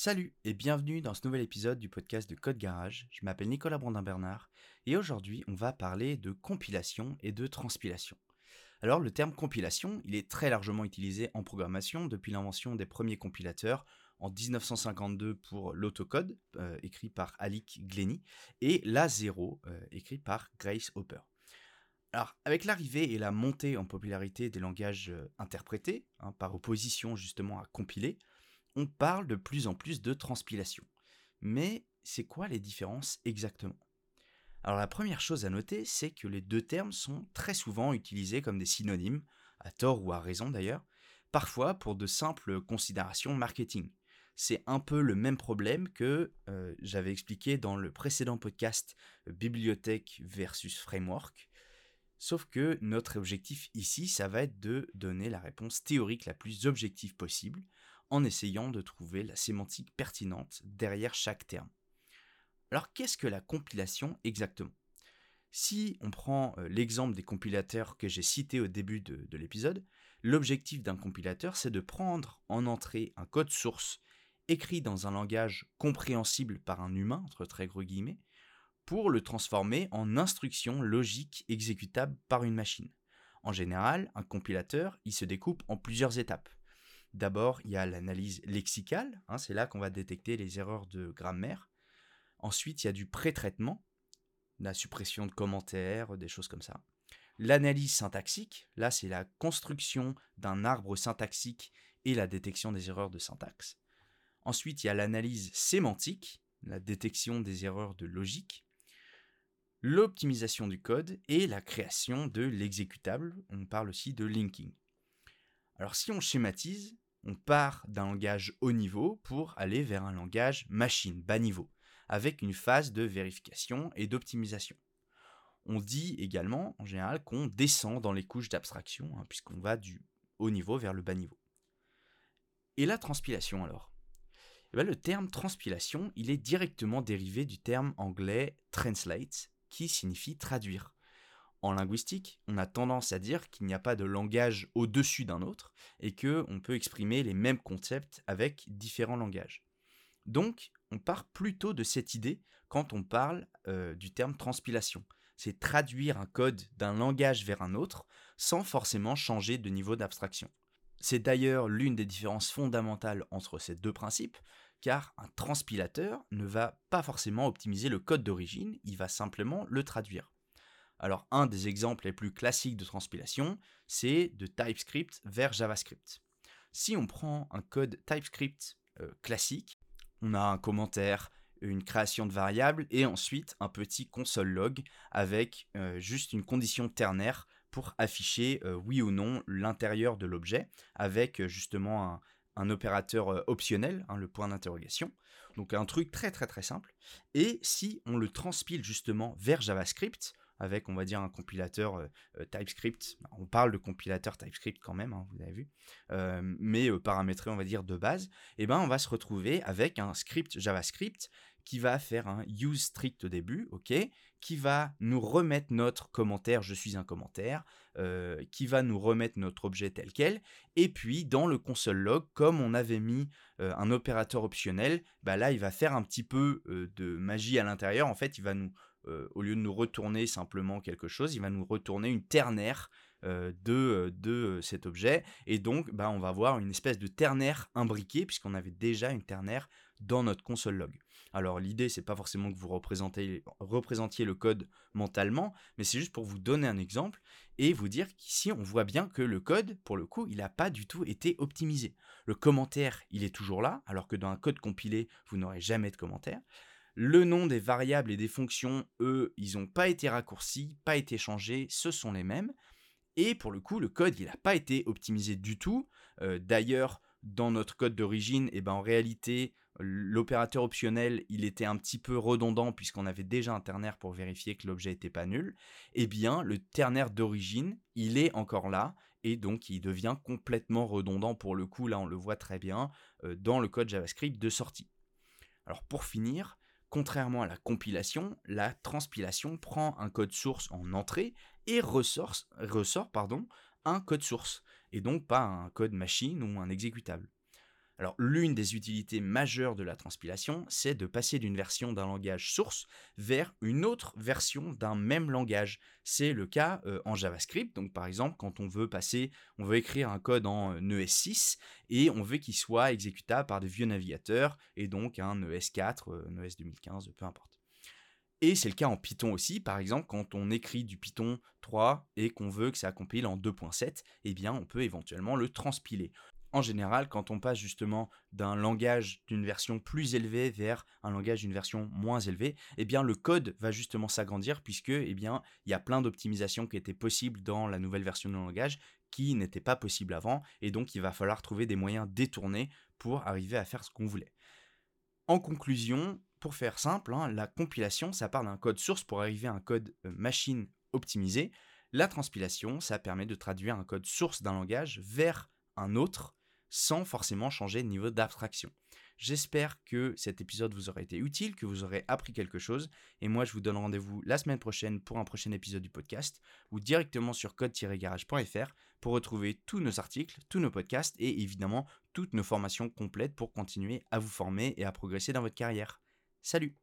Salut et bienvenue dans ce nouvel épisode du podcast de Code Garage. Je m'appelle Nicolas Brandin-Bernard et aujourd'hui on va parler de compilation et de transpilation. Alors le terme compilation, il est très largement utilisé en programmation depuis l'invention des premiers compilateurs en 1952 pour l'autocode, euh, écrit par Alick Glenny, et l'A0, euh, écrit par Grace Hopper. Alors, avec l'arrivée et la montée en popularité des langages euh, interprétés, hein, par opposition justement à compiler, on parle de plus en plus de transpilation. Mais c'est quoi les différences exactement? Alors la première chose à noter, c'est que les deux termes sont très souvent utilisés comme des synonymes, à tort ou à raison d'ailleurs, parfois pour de simples considérations marketing. C'est un peu le même problème que euh, j'avais expliqué dans le précédent podcast euh, Bibliothèque versus Framework. Sauf que notre objectif ici, ça va être de donner la réponse théorique la plus objective possible, en essayant de trouver la sémantique pertinente derrière chaque terme. Alors qu'est-ce que la compilation exactement? Si on prend euh, l'exemple des compilateurs que j'ai cités au début de, de l'épisode, l'objectif d'un compilateur c'est de prendre en entrée un code source écrit dans un langage compréhensible par un humain, entre très gros guillemets, pour le transformer en instruction logique exécutable par une machine. En général, un compilateur, il se découpe en plusieurs étapes. D'abord, il y a l'analyse lexicale, hein, c'est là qu'on va détecter les erreurs de grammaire. Ensuite, il y a du pré-traitement, la suppression de commentaires, des choses comme ça. L'analyse syntaxique, là c'est la construction d'un arbre syntaxique et la détection des erreurs de syntaxe. Ensuite, il y a l'analyse sémantique, la détection des erreurs de logique. L'optimisation du code et la création de l'exécutable, on parle aussi de linking. Alors si on schématise, on part d'un langage haut niveau pour aller vers un langage machine, bas niveau, avec une phase de vérification et d'optimisation. On dit également, en général, qu'on descend dans les couches d'abstraction, hein, puisqu'on va du haut niveau vers le bas niveau. Et la transpilation alors? Eh ben, Le terme transpilation, il est directement dérivé du terme anglais translate, qui signifie traduire. En linguistique, on a tendance à dire qu'il n'y a pas de langage au-dessus d'un autre et que on peut exprimer les mêmes concepts avec différents langages. Donc, on part plutôt de cette idée quand on parle euh, du terme transpilation. C'est traduire un code d'un langage vers un autre sans forcément changer de niveau d'abstraction. C'est d'ailleurs l'une des différences fondamentales entre ces deux principes, car un transpilateur ne va pas forcément optimiser le code d'origine, il va simplement le traduire. Alors un des exemples les plus classiques de transpilation, c'est de TypeScript vers JavaScript. Si on prend un code TypeScript euh, classique, on a un commentaire, une création de variables et ensuite un petit console log avec euh, juste une condition ternaire pour afficher euh, oui ou non l'intérieur de l'objet avec justement un, opérateur optionnel, hein, le point d'interrogation. Donc un truc très très très simple. Et si on le transpile justement vers JavaScript, avec, on va dire, un compilateur euh, euh, TypeScript. On parle de compilateur TypeScript quand même, hein, vous avez vu, euh, mais paramétré, on va dire, de base. Et eh ben, on va se retrouver avec un script JavaScript qui va faire un use strict au début, qui va nous remettre notre commentaire, je suis un commentaire, qui va nous remettre notre objet tel quel, et puis dans le console log, comme on avait mis un opérateur optionnel, bah là il va faire un petit peu de magie à l'intérieur, en fait il va nous euh, au lieu de nous retourner simplement quelque chose, il va nous retourner une ternaire euh, de, euh, cet objet. Et donc, bah, on va avoir une espèce de ternaire imbriquée, puisqu'on avait déjà une ternaire dans notre console log. Alors l'idée, c'est pas forcément que vous représentiez le code mentalement, mais c'est juste pour vous donner un exemple et vous dire qu'ici, on voit bien que le code, pour le coup, il n'a pas du tout été optimisé. Le commentaire, il est toujours là, alors que dans un code compilé, vous n'aurez jamais de commentaire. Le nom des variables et des fonctions, eux, ils n'ont pas été raccourcis, pas été changés, ce sont les mêmes. Et pour le coup, le code, il n'a pas été optimisé du tout. Euh, d'ailleurs, dans notre code d'origine, eh ben, en réalité, l'opérateur optionnel, il était un petit peu redondant puisqu'on avait déjà un ternaire pour vérifier que l'objet n'était pas nul. Eh bien, le ternaire d'origine, il est encore là et donc il devient complètement redondant pour le coup. Là, on le voit très bien euh, dans le code JavaScript de sortie. Alors pour finir, Contrairement à la compilation, la transpilation prend un code source en entrée et ressort, un code source, et donc pas un code machine ou un exécutable. Alors l'une des utilités majeures de la transpilation, c'est de passer d'une version d'un langage source vers une autre version d'un même langage. C'est le cas euh, en JavaScript, donc par exemple quand on veut passer, on veut écrire un code en euh, ES6 et on veut qu'il soit exécutable par des vieux navigateurs et donc un ES4, euh, un ES 2015, peu importe. Et c'est le cas en Python aussi, par exemple, quand on écrit du Python 3 et qu'on veut que ça compile en 2.7, eh bien on peut éventuellement le transpiler en général, quand on passe justement d'un langage d'une version plus élevée vers un langage d'une version moins élevée, eh bien le code va justement s'agrandir puisque eh bien il y a plein d'optimisations qui étaient possibles dans la nouvelle version du langage qui n'étaient pas possibles avant et donc il va falloir trouver des moyens détournés pour arriver à faire ce qu'on voulait. En conclusion, pour faire simple, hein, la compilation, ça part d'un code source pour arriver à un code euh, machine optimisé. La transpilation, ça permet de traduire un code source d'un langage vers un autre sans forcément changer de niveau d'abstraction. J'espère que cet épisode vous aura été utile, que vous aurez appris quelque chose, et moi je vous donne rendez-vous la semaine prochaine pour un prochain épisode du podcast, ou directement sur code-garage.fr pour retrouver tous nos articles, tous nos podcasts, et évidemment toutes nos formations complètes pour continuer à vous former et à progresser dans votre carrière. Salut